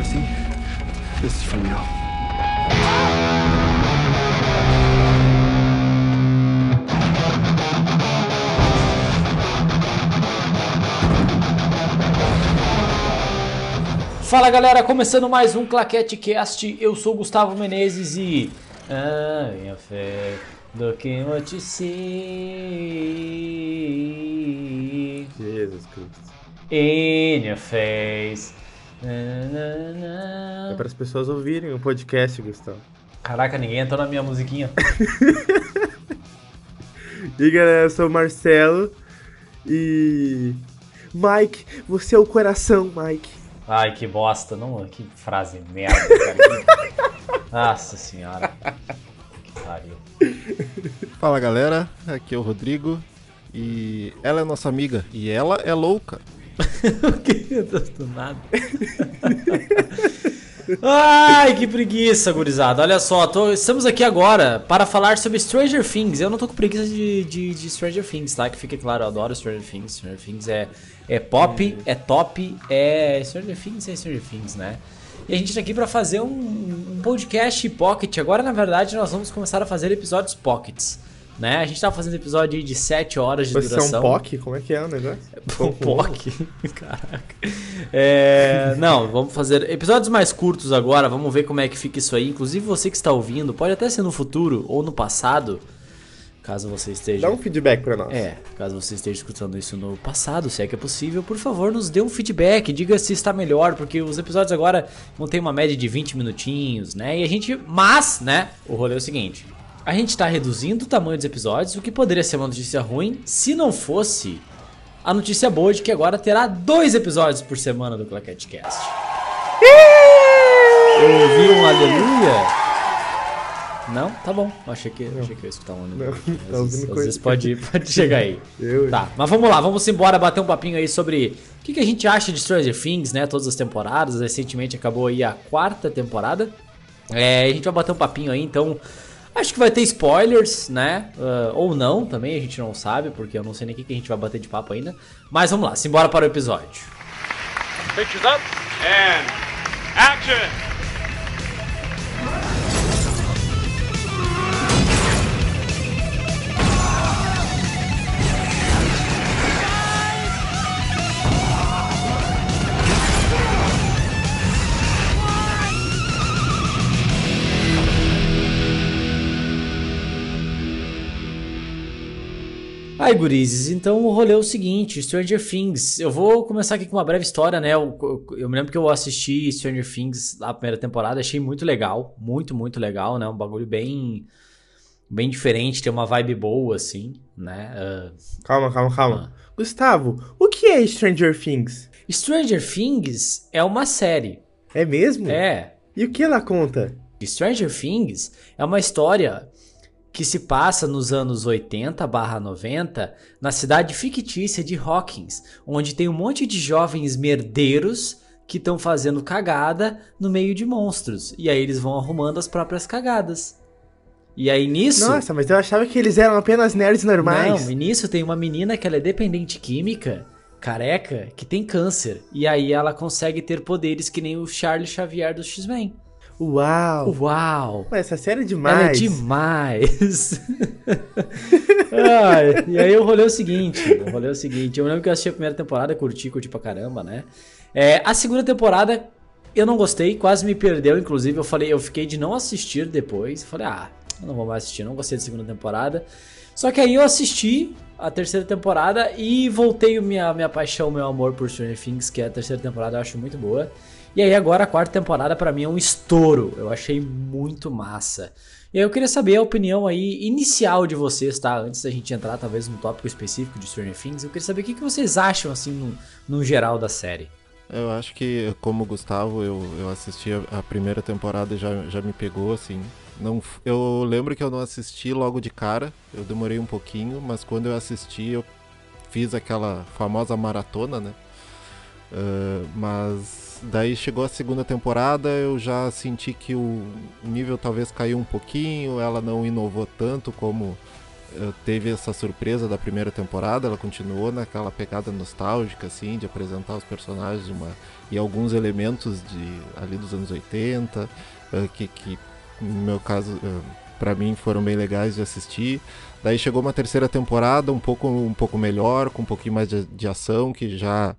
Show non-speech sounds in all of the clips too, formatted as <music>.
democracy, this is for real. Fala galera, começando mais um Claquete Cast, eu sou Gustavo Menezes e. Ah, minha fé, looking what you see Jesus Cristo. in your face. É para as pessoas ouvirem o podcast, Gustavo. Caraca, ninguém entrou na minha musiquinha. <laughs> E galera, eu sou o Marcelo e. Mike, você é o coração, Mike. Ai, que bosta, não, que frase merda, cara. <laughs> Nossa senhora. Que pariu. Fala galera, aqui é o Rodrigo e ela é nossa amiga e ela é louca. Que? Do nada. Ai, que preguiça, gurizada. Olha só, tô- estamos aqui agora para falar sobre Stranger Things. Eu não tô com preguiça de, de, de Stranger Things, tá? Que fique claro, eu adoro Stranger Things. Stranger Things é, é pop, é top, é. Stranger Things é Stranger Things, né? E a gente tá aqui para fazer um, um podcast pocket. Agora, na verdade, nós vamos começar a fazer episódios pockets. Né? A gente tava fazendo episódio de 7 horas de Você é duração. um POC? Como é que é o negócio? <laughs> Um POC? <laughs> Caraca. É, não, vamos fazer episódios mais curtos agora. Vamos ver como é que fica isso aí. Inclusive, você que está ouvindo, pode até ser no futuro ou no passado, caso você esteja. Dá um feedback pra nós. É, caso você esteja escutando isso no passado, se é que é possível, por favor, nos dê um feedback, diga se está melhor, porque os episódios agora vão ter uma média de 20 minutinhos, né? E a gente. Mas, né? O rolê é o seguinte: a gente tá reduzindo o tamanho dos episódios, o que poderia ser uma notícia ruim se não fosse a notícia boa de que agora terá dois episódios por semana do Claquete Cast. Eu ouvi um aleluia? Não? Tá bom. Eu achei que, achei que eu ia escutar um aleluia. Não, Às tá às vezes pode, pode <laughs> chegar aí. Eu- Tá, mas vamos lá, vamos embora bater um papinho aí sobre o que, que a gente acha de Stranger Things, né? Todas as temporadas. Recentemente acabou aí a quarta temporada. É, a gente vai bater um papinho aí, então. Acho que vai ter spoilers, né? Ah, ou não, também a gente não sabe, porque eu não sei nem o que a gente vai bater de papo ainda. Mas vamos lá, simbora para o episódio. Pictures up and action. Aí, gurizes, então o rolê é o seguinte, Stranger Things. Eu vou começar aqui com uma breve história, né? Eu, eu- eu me lembro que eu assisti Stranger Things na primeira temporada, achei muito legal, muito, muito legal, né? Um bagulho bem bem diferente, tem uma vibe boa, assim, né? Ah, Calma, calma, calma. Gustavo, o que é Stranger Things? Stranger Things é uma série, É mesmo? é. E o que ela conta? Stranger Things é uma história que se passa nos anos 80 90 na cidade fictícia de Hawkins, onde tem um monte de jovens merdeiros que estão fazendo cagada no meio de monstros. E aí eles vão arrumando as próprias cagadas. E aí nisso. Nossa, mas eu achava que eles eram apenas nerds normais. Não, e nisso tem uma menina que ela é dependente química, careca, que tem câncer. E aí ela consegue ter poderes que nem o Charles Xavier do X-Men. Uau! Uau! Essa série é demais. Ela é demais. Ai, e aí o rolê é o seguinte, o rolê é o seguinte, eu lembro que eu assisti a primeira temporada, curti, curti pra caramba, né? É, a segunda temporada eu não gostei, quase me perdeu, inclusive eu falei, eu fiquei de não assistir depois, falei, ah, eu não vou mais assistir, não gostei da segunda temporada. Só que aí eu assisti a terceira temporada e voltei a minha, minha paixão, meu amor por Stranger Things, que é a terceira temporada, eu acho muito boa. E aí agora a quarta temporada pra mim é um estouro. Eu achei muito massa. E aí eu queria saber a opinião aí inicial de vocês, tá? Antes da gente entrar talvez no tópico específico de Stranger Things, eu queria saber o que, que vocês acham assim no, no geral da série. Eu acho que, como Gustavo, eu, eu assisti a, a primeira temporada e já, já me pegou, assim. Não, eu lembro que eu não assisti logo de cara, eu demorei um pouquinho, mas quando eu assisti eu fiz aquela famosa maratona, né? Ah, mas daí chegou a segunda temporada, eu já senti que o nível talvez caiu um pouquinho, ela não inovou tanto como eh, teve essa surpresa da primeira temporada, ela continuou naquela pegada nostálgica, assim, de apresentar os personagens uma, e alguns elementos de ali dos anos 80, uh, que, que no meu caso, uh, para mim foram bem legais de assistir. Daí chegou uma terceira temporada um pouco, um pouco melhor, com um pouquinho mais de, de ação, que já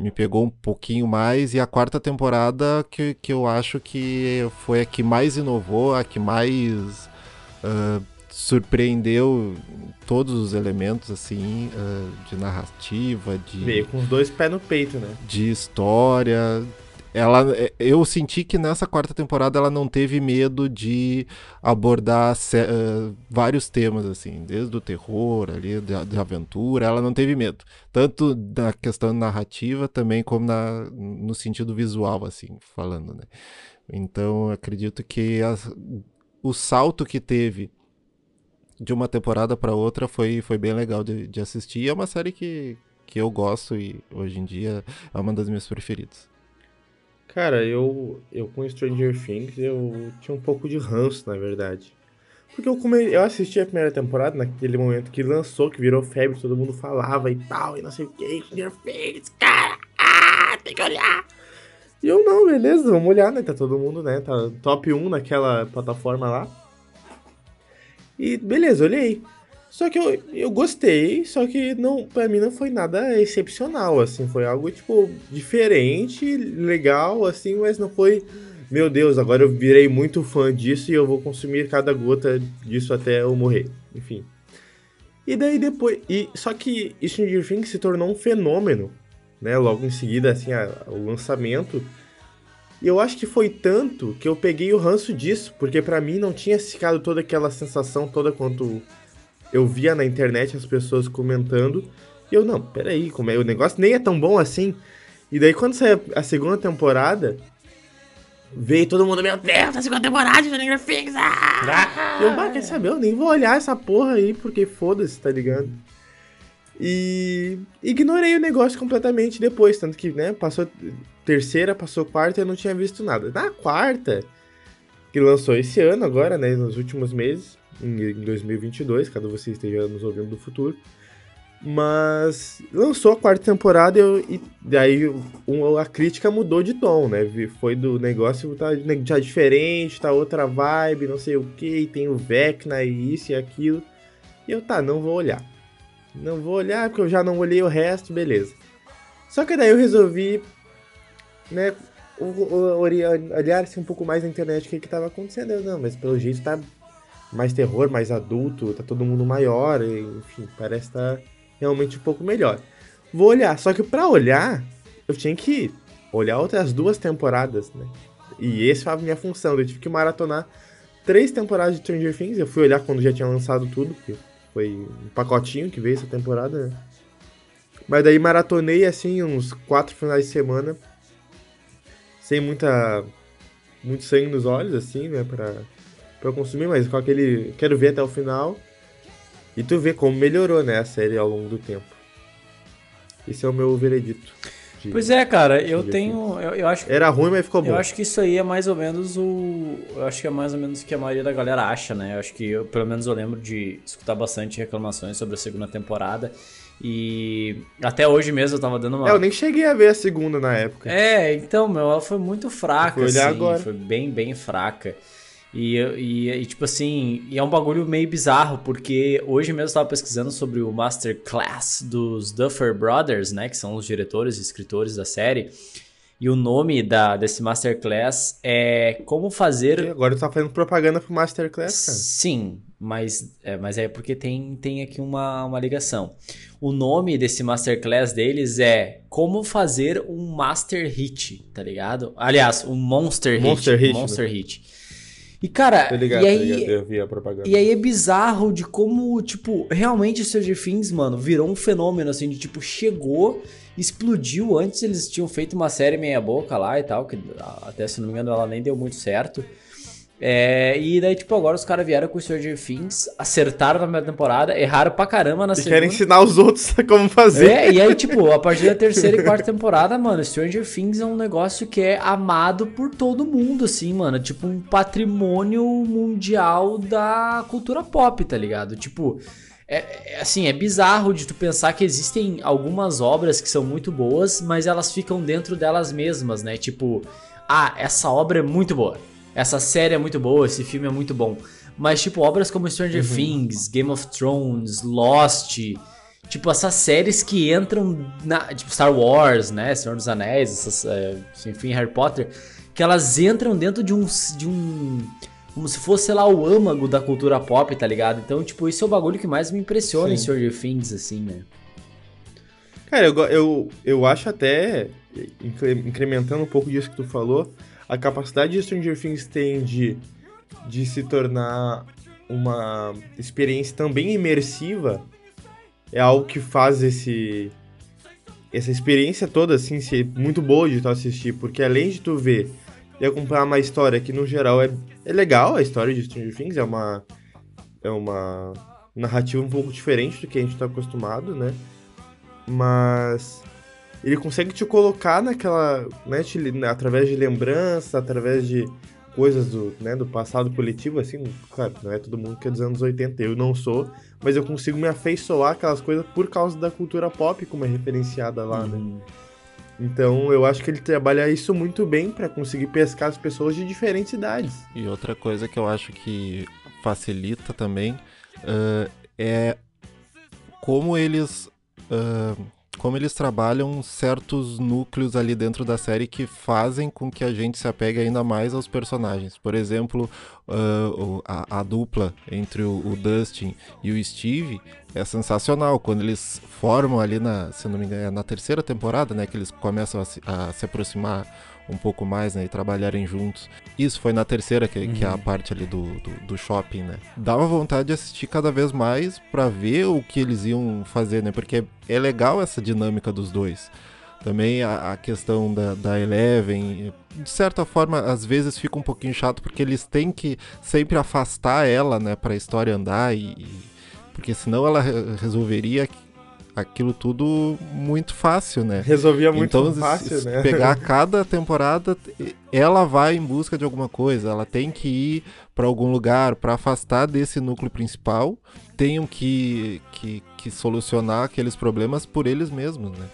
me pegou um pouquinho mais. E a quarta temporada que, que eu acho que foi a que mais inovou, a que mais uh, surpreendeu todos os elementos assim uh, de narrativa, de Veio com os dois pés no peito, né? De história. Ela, eu senti que nessa quarta temporada ela não teve medo de abordar uh, vários temas assim, desde o terror ali, de, aventura, ela não teve medo, tanto da questão narrativa também como na, no sentido visual assim, falando, né? Então acredito que as, o salto que teve de uma temporada para outra foi, foi bem legal de, de assistir. É uma série que, que eu gosto e hoje em dia é uma das minhas preferidas. Cara, eu, eu com Stranger Things eu tinha um pouco de ranço, na verdade. Porque eu, come... eu assisti a primeira temporada naquele momento que lançou, que virou febre, todo mundo falava e tal, e não sei o que, Stranger Things, cara, ah, tem que olhar. E eu não, beleza, vamos olhar, né? Tá todo mundo, né? Tá top 1 naquela plataforma lá. E beleza, olhei. Só que eu, eu gostei, só que não, pra mim não foi nada excepcional, assim, foi algo, tipo, diferente, legal, assim, mas não foi, meu Deus, agora eu virei muito fã disso e eu vou consumir cada gota disso até eu morrer, enfim. E daí depois, e, só que Stranger Things se tornou um fenômeno, né, logo em seguida, assim, a, o lançamento, e eu acho que foi tanto que eu peguei o ranço disso, porque para mim não tinha ficado toda aquela sensação toda quanto eu via na internet as pessoas comentando. E eu, não, peraí, como é? o negócio nem é tão bom assim. E daí quando saiu a segunda temporada, veio todo mundo, meu Deus, a segunda temporada de Stranger Things! Ah! Eu, bah, quer saber? Eu nem vou olhar essa porra aí, porque foda-se, tá ligado? E ignorei o negócio completamente depois, tanto que, né, passou terceira, passou quarta eu não tinha visto nada. Na quarta, que lançou esse ano agora, né, nos últimos meses, em 2022, caso você esteja nos ouvindo do futuro. Mas lançou a quarta temporada e, daí a crítica mudou de tom, né? Foi do negócio tá já diferente, tá outra vibe, não sei o que, tem o Vecna e isso e aquilo. E eu, tá, não vou olhar. Não vou olhar porque eu já não olhei o resto, beleza. Só que daí eu resolvi, né, olhar-se um pouco mais na internet o que que tava acontecendo. Eu, não, mas pelo jeito tá mais terror, mais adulto, tá todo mundo maior, enfim, parece estar tá realmente um pouco melhor. Vou olhar, só que para olhar, eu tinha que olhar outras duas temporadas, né? E essa foi a minha função, eu tive que maratonar três temporadas de Stranger Things, eu fui olhar quando já tinha lançado tudo, porque foi um pacotinho que veio essa temporada, né? Mas daí maratonei assim uns quatro finais de semana. Sem muita. Muito sangue nos olhos, assim, né? Pra, pra consumir, mas com aquele. Quero ver até o final. E tu vê como melhorou, né, a série ao longo do tempo. Esse é o meu veredito. De, pois é, cara, eu tenho. Eu, eu, acho Era ruim, mas ficou bom. Eu acho que isso aí é mais ou menos o. Eu acho que é mais ou menos o que a maioria da galera acha, né? Eu acho que eu, pelo menos eu lembro de escutar bastante reclamações sobre a segunda temporada. E até hoje mesmo eu tava dando uma. É, eu nem cheguei a ver a segunda na época. É, então, meu, ela foi muito fraca, assim. Agora. Foi bem, bem fraca. E, e, e, tipo assim, e é um bagulho meio bizarro, porque hoje mesmo eu estava pesquisando sobre o Masterclass dos Duffer Brothers, né? Que são os diretores e escritores da série. E o nome da, desse Masterclass é Como Fazer. E agora tu tá fazendo propaganda pro Masterclass, cara. Sim, mas é, mas é porque tem, tem aqui uma, uma ligação. O nome desse Masterclass deles é Como Fazer um Master Hit, tá ligado? Aliás, um Monster, Monster Hit. Hit Monster? Hit. E, cara, ligado, e, aí, eu vi a propaganda. e aí é bizarro de como, tipo, realmente Stranger Things, mano, virou um fenômeno, assim, de, tipo, chegou, explodiu. Antes eles tinham feito uma série meia boca lá e tal, que até, se não me engano, ela nem deu muito certo. É, e daí, tipo, agora os caras vieram com Stranger Things, acertaram na primeira temporada, erraram pra caramba na e segunda. querem ensinar os outros <laughs> como fazer. É, e aí, tipo, a partir da terceira e quarta temporada, mano, Stranger Things é um negócio que é amado por todo mundo, assim, mano. Tipo, um patrimônio mundial da cultura pop, tá ligado? Tipo, É, é, assim, é bizarro de tu pensar que existem algumas obras que são muito boas, mas elas ficam dentro delas mesmas, né? Tipo, ah, essa obra é muito boa. Essa série é muito boa, esse filme é muito bom. Mas, tipo, obras como Stranger uhum. Things, Game of Thrones, Lost, tipo, essas séries que entram na. Tipo, Star Wars, né? Senhor dos Anéis, essas, é, enfim, Harry Potter, que elas entram dentro de um. De um como se fosse, sei lá, o âmago da cultura pop, tá ligado? Então, tipo, isso é o bagulho que mais me impressiona Sim. em Stranger Things, assim, né? Cara, eu, eu, eu acho até, incrementando um pouco disso que tu falou, a capacidade de Stranger Things tem de, de se tornar uma experiência também imersiva é algo que faz esse essa experiência toda assim ser muito boa de tu assistir, porque além de tu ver e acompanhar uma história que no geral é, é legal, a história de Stranger Things é uma é uma narrativa um pouco diferente do que a gente está acostumado, né? Mas ele consegue te colocar naquela, né, te, através de lembranças, através de coisas do, né, do passado coletivo, assim, claro, não é todo mundo que é dos anos 80, eu não sou, mas eu consigo me afeiçoar aquelas coisas por causa da cultura pop como é referenciada lá, né? uhum. né? Então eu acho que ele trabalha isso muito bem para conseguir pescar as pessoas de diferentes idades. E outra coisa que eu acho que facilita também uh, é como eles uh, como eles trabalham certos núcleos ali dentro da série que fazem com que a gente se apegue ainda mais aos personagens. Por exemplo, uh, a, a, dupla entre o, o, Dustin e o Steve é sensacional. Quando eles formam ali na, se não me engano, é na terceira temporada, né, que eles começam a se, a se aproximar um pouco mais, né? E trabalharem juntos. Isso foi na terceira, que, uhum. que é a uhum. parte ali do, do, do, shopping, né? Dava vontade de assistir cada vez mais para ver o que eles iam fazer, né? Porque é legal essa dinâmica dos dois. Também a, a questão da, da Eleven, de certa forma, às vezes fica um pouquinho chato, porque eles têm que sempre afastar ela, né, pra história andar e. Porque senão ela resolveria aquilo tudo muito fácil, né? Resolvia muito então, fácil, se, né? Pegar cada temporada, ela vai em busca de alguma coisa, ela tem que ir para algum lugar para afastar desse núcleo principal, tenham que, que, que solucionar aqueles problemas por eles mesmos, né?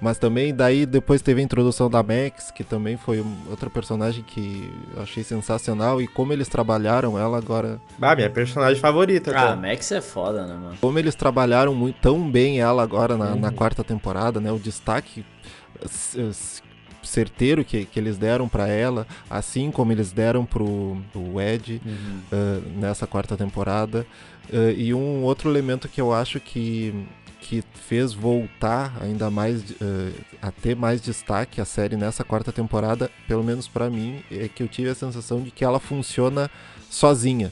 Mas também daí depois teve a introdução da Max, que também foi outra personagem que eu achei sensacional. E como eles trabalharam ela agora. Ah, minha personagem favorita. Ah, a Max é foda, né, mano? Como eles trabalharam muito, tão bem ela agora na, uhum. na quarta temporada, né? O destaque certeiro que, que eles deram para ela, assim como eles deram pro, pro Ed uhum. uh, nessa quarta temporada. Uh, e um outro elemento que eu acho que que fez voltar ainda mais uh, a ter mais destaque a série nessa quarta temporada, pelo menos para mim, é que eu tive a sensação de que ela funciona sozinha.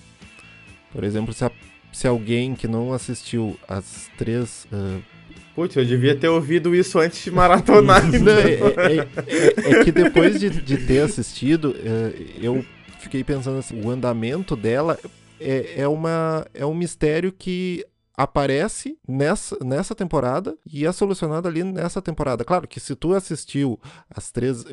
Por exemplo, se, a, se alguém que não assistiu as três uh, Putz, eu devia ter ouvido isso antes de maratonar. Não, é, é, é, é, que depois de, de ter assistido, eu fiquei pensando assim, o andamento dela é, é, uma, é um mistério que aparece nessa, nessa temporada e é solucionado ali nessa temporada. Claro que se tu assistiu as três,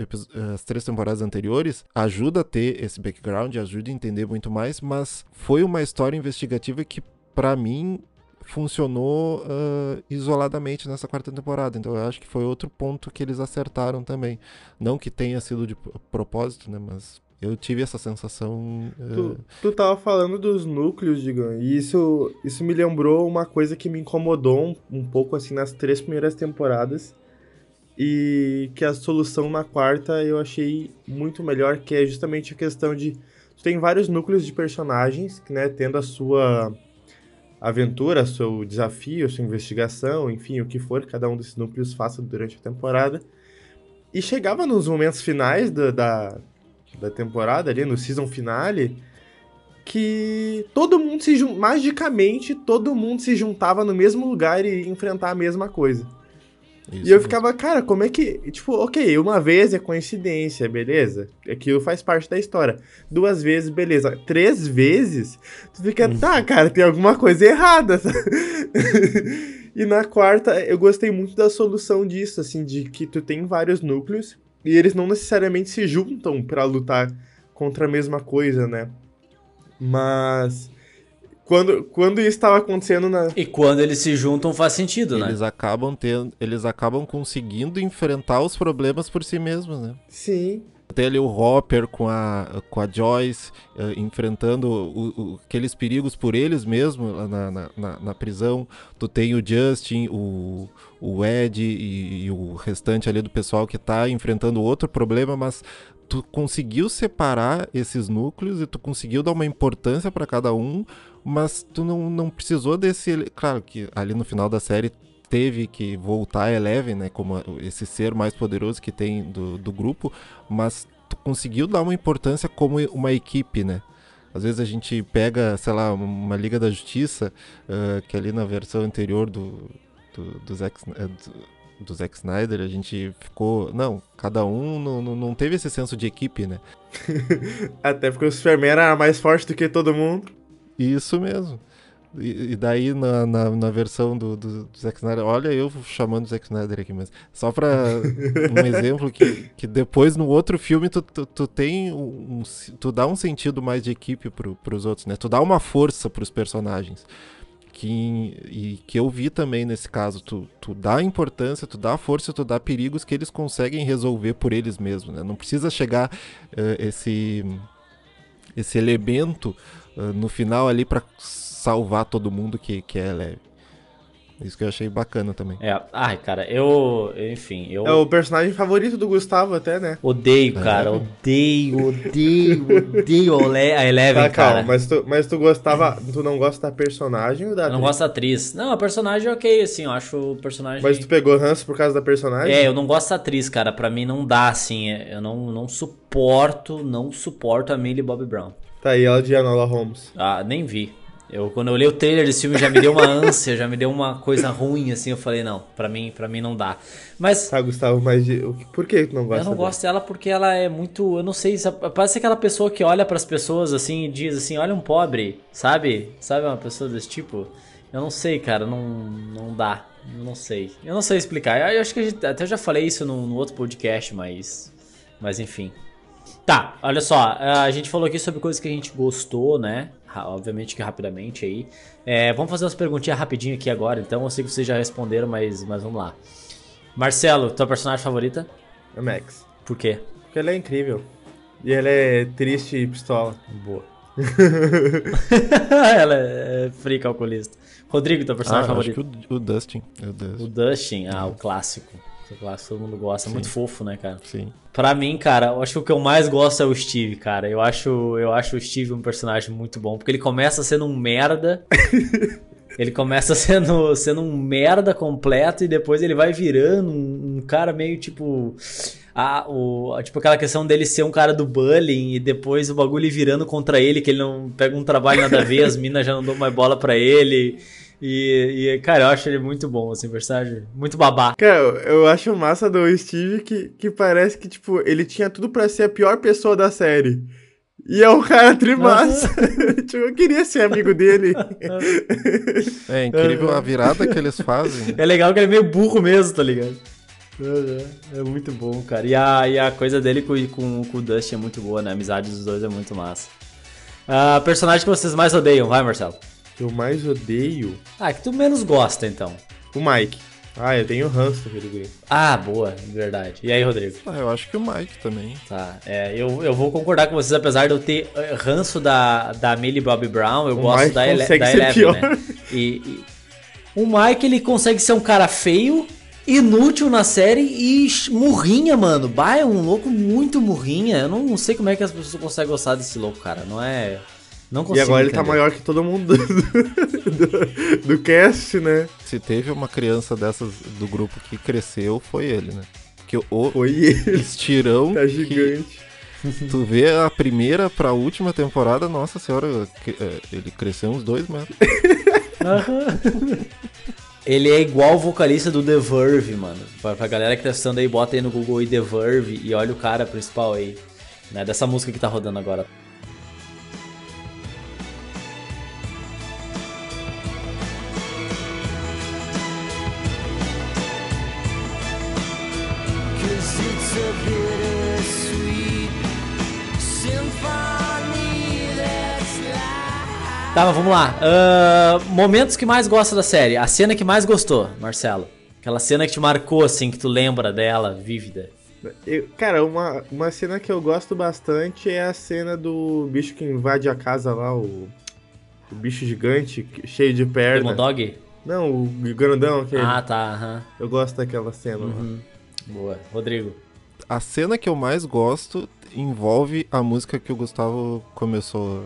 as três temporadas anteriores, ajuda a ter esse background, ajuda a entender muito mais, mas foi uma história investigativa que, para mim, funcionou uh, isoladamente nessa quarta temporada. Então eu acho que foi outro ponto que eles acertaram também. Não que tenha sido de propósito, né? Mas eu tive essa sensação. Tu, uh... tu tava falando dos núcleos, Digão, e isso, isso me lembrou uma coisa que me incomodou um, um pouco assim nas três primeiras temporadas. E que a solução na quarta eu achei muito melhor, que é justamente a questão de. Tu tem vários núcleos de personagens, né, tendo a sua aventura, seu desafio, sua investigação, enfim, o que for que cada um desses núcleos faça durante a temporada. E chegava nos momentos finais da, da, da temporada, ali no season finale, que todo mundo se magicamente todo mundo se juntava no mesmo lugar e enfrentar a mesma coisa. Isso e eu ficava, cara, como é que. Tipo, ok, uma vez é coincidência, beleza? Aquilo faz parte da história. Duas vezes, beleza. Três vezes, tu fica, hum. tá, cara, tem alguma coisa errada. <laughs> e na quarta, eu gostei muito da solução disso, assim, de que tu tem vários núcleos e eles não necessariamente se juntam para lutar contra a mesma coisa, né? Mas quando, quando isso estava acontecendo na. E quando eles se juntam faz sentido, né? Eles acabam tendo, eles acabam conseguindo enfrentar os problemas por si mesmos, né? Sim. Tem ali o Hopper com a, com a Joyce eh, enfrentando o- o- aqueles perigos por eles mesmos na, na, na- na prisão. Tu tem o Justin, o, o Ed e, e o restante ali do pessoal que tá enfrentando outro problema, mas tu conseguiu separar esses núcleos e tu conseguiu dar uma importância para cada um, mas tu não, não precisou desse. Claro que ali no final da série teve que voltar a Eleven, né, como esse ser mais poderoso que tem do, do grupo, mas conseguiu dar uma importância como uma equipe, né? Às vezes a gente pega, sei lá, uma Liga da Justiça, ah, que ali na versão anterior do, do, do, Zack, eh, do Zack Snyder, a gente ficou. Não, cada um não, não, não teve esse senso de equipe, né? <laughs> Até porque o Superman era mais forte do que todo mundo. Isso mesmo. E, e daí na, na, na versão do, do, do Zack Snyder, olha eu chamando o Zack Snyder aqui, mas só pra <laughs> um exemplo que, que depois no outro filme tu, tu, tu tem um, tu dá um sentido mais de equipe pro, pros outros, né? Tu dá uma força pros personagens. Que, e que eu vi também nesse caso, tu, tu dá importância, tu dá força, tu dá perigos que eles conseguem resolver por eles mesmos, né? Não precisa chegar eh, esse esse elemento ah, no final ali pra salvar todo mundo que, que é leve. Isso que eu achei bacana também. É, ai, cara, eu. Enfim, eu. É o personagem favorito do Gustavo, até, né? Odeio, cara, odeio, odeio, odeio a Ele- a Eleven, Tá, calma, cara. mas tu, mas tu gostava. Tu não gosta da personagem ou da Eu não gosto da atriz. Não, a personagem é ok, assim, eu acho o personagem. Mas tu pegou ranço por causa da personagem? É, eu não gosto da atriz, cara. Pra mim não dá, assim. é- Eu não, não suporto, não suporto a Millie Bobby Brown. Tá aí, ela de Enola Holmes. Ah, nem vi. Eu, quando eu olhei o trailer desse filme já me deu uma ânsia, já me deu uma coisa ruim, assim. Eu falei, não, pra mim, pra mim não dá. Mas Tá, Gustavo, mas de... por que tu não gosta eu não gosto dela porque ela é muito. Eu não sei, parece aquela pessoa que olha pras pessoas assim e diz assim: olha um pobre, sabe? Sabe uma pessoa desse tipo? Eu não sei, cara, não, não dá. Eu não sei. Eu não sei explicar. Eu acho que a gente, até já falei isso no, no outro podcast, mas. Mas enfim. Tá, olha só. A gente falou aqui sobre coisas que a gente gostou, né? Obviamente que rapidamente aí. É, vamos fazer umas perguntinhas rapidinho aqui agora, então. Eu sei que vocês já responderam, mas, mas vamos lá. Marcelo, tua personagem favorita? É Max. Por quê? Porque ela é incrível. E ela é triste e pistola. Boa. <laughs> Ela é free calculista. Rodrigo, teu personagem Ah, acho que o, o Dustin. É o O Dustin. Dustin, ah, o clássico. Clássico todo mundo gosta, muito fofo, né, cara? Sim. Pra mim, cara, eu acho que o que eu mais gosto é o Steve, cara. Eu acho, eu acho o Steve um personagem muito bom, porque ele começa sendo um merda. <laughs> ele começa sendo, sendo um merda completo e depois ele vai virando um, um cara meio tipo. A, o, tipo aquela questão dele ser um cara do bullying e depois o bagulho ir virando contra ele, que ele não pega um trabalho nada a ver, as <laughs> minas já não dão mais bola pra ele. E, e, cara, eu acho ele muito bom, assim, personagem muito babá. Cara, eu- acho massa do Steve que, que parece que, tipo, ele tinha tudo pra ser a pior pessoa da série. E é um cara trimassa. <laughs> tipo, eu queria ser amigo dele. É incrível a virada que eles fazem. É legal que ele é meio burro mesmo, tá ligado? É muito bom, cara. E a, e a coisa dele com, com, com o Dustin é muito boa, né? A amizade dos dois é muito massa. Ah, personagem que vocês mais odeiam, vai, Marcelo. Eu mais odeio Ah, que tu menos gosta, então. o Mike. Ah, eu tenho ranço daquele guri. Ah, boa, verdade. E aí, Rodrigo? Ah, eu acho que o Mike também. Tá, é, eu, eu vou concordar com vocês, apesar de eu ter eh, ranço da, da Millie Bobby Brown, eu O gosto Mike da, Ele da ser Eleven, pior. né? E, e- o Mike, ele consegue ser um cara feio, inútil na série e murrinha, mano. Bah, é um louco muito murrinha. Eu não sei como é que as pessoas conseguem gostar desse louco, cara. Não é... Não E consigo agora ele tá entender. maior que todo mundo do, <laughs> do, do cast, né? Se teve uma criança dessas do grupo que cresceu, foi ele, né? Porque o Foi ele. estirão Tá gigante. <laughs> tu vê a primeira pra última temporada, nossa senhora, é, ele cresceu uns dois metros. <laughs> Ele é igual o vocalista do The Verve, mano. Pra, pra galera que tá assistindo aí, bota aí no Google aí The Verve e olha o cara principal aí. Né, dessa música que tá rodando agora. Tá, mas vamos lá. Ah, momentos que mais gosta da série. A cena que mais gostou, Marcelo. Aquela cena que te marcou, assim, que tu lembra dela, vívida. Eu- cara, uma, uma cena que eu gosto bastante é a cena do bicho que invade a casa lá, o, o bicho gigante, cheio de perna. Demodog? Não, o grandão aquele. Ah, tá. aham. Eu gosto daquela cena. lá. Uhum. Boa. Rodrigo. A cena que eu mais gosto envolve a música que o Gustavo começou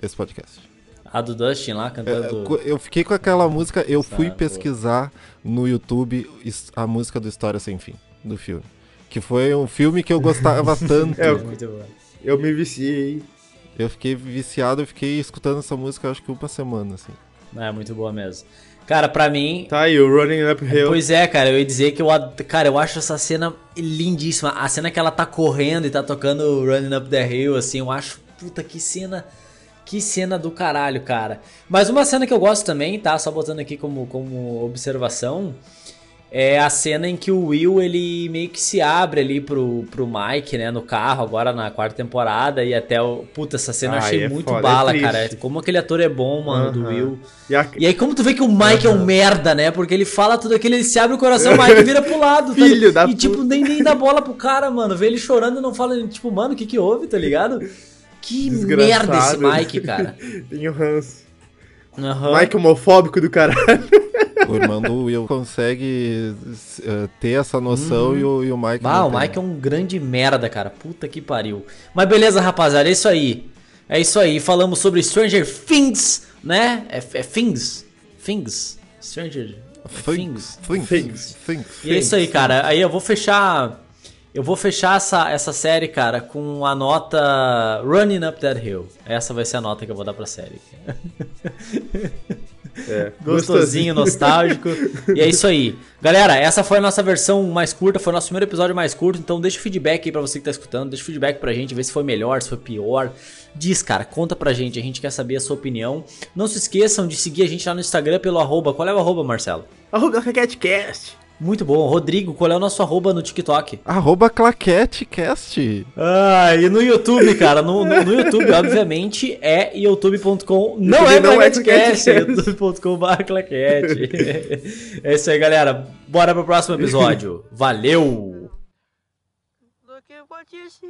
esse podcast. A do Dustin lá, É, cantando. co- Eu fiquei com aquela música, eu fui Sabe, pesquisar no YouTube a música do História Sem Fim, do filme. Que foi um filme que eu gostava <laughs> tanto. É, É muito boa. Eu me viciei. Eu fiquei viciado, eu fiquei escutando essa música acho que uma semana, assim. É muito boa mesmo. Cara, pra mim. Tá aí, o Running Uphill. Pois é, cara, eu ia dizer que eu. Cara, eu acho essa cena lindíssima. A cena que ela tá correndo e tá tocando Running Up the Hill, assim, eu acho. Puta, que cena. Que cena do caralho, cara. Mas uma cena que eu gosto também, tá? Só botando aqui como, como observação. É a cena em que o Will, ele meio que se abre ali pro, pro Mike, né, no carro, agora na quarta temporada, e até o... Puta, essa cena eu Ai, achei é muito foda, é bala, triste. cara. Como aquele ator é bom, mano, do Aham. Will. E a- E aí, como tu vê que o Mike é um merda, né? Porque ele fala tudo aquilo, ele se abre o coração, o <laughs> Mike vira pro lado. tá Filho da E, tipo, nem, nem dá bola pro cara, mano. Vê ele chorando e não fala, tipo, mano, o que que houve, tá ligado? <laughs> Que Desgraçado. merda esse Mike, cara. <laughs> Tem o Hans. Aham. Mike homofóbico do caralho. O irmão do Will consegue eh, ter essa noção e, o, e o Mike. Ah, o tem. Mike é um grande merda, cara. Puta que pariu. Mas beleza, rapaziada, é isso aí. É isso aí. Falamos sobre Stranger Things, né? É, é Things? Things? Stranger Things. Things. Things. Things. E é isso aí, cara. Aí eu vou fechar. Eu vou fechar essa, essa série, cara, com a nota Running Up That Hill. Essa vai ser a nota que eu vou dar pra série. <laughs> É, <laughs> Gostosinho, nostálgico. e é isso aí. Galera, essa foi a nossa versão mais curta, foi o nosso primeiro episódio mais curto, então deixa o feedback aí pra você que tá escutando, deixa o feedback pra gente, ver se foi melhor, se foi pior. Diz, cara, conta pra gente, a gente quer saber a sua opinião. Não se esqueçam de seguir a gente lá no Instagram pelo arroba. Qual é o arroba, Marcelo? Arroba CatCast. Muito bom. Rodrigo, qual é o nosso arroba no TikTok? Arroba ClaqueteCast. Ah, e no YouTube, cara, no, no, no YouTube, <laughs> obviamente, é youtube.com, não YouTube é não é claquete, é youtube.com.br claquete. <laughs> É isso aí, galera. Bora pro próximo episódio. <laughs> Valeu! Look at what you see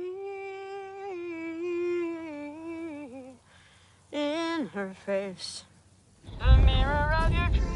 in her face. The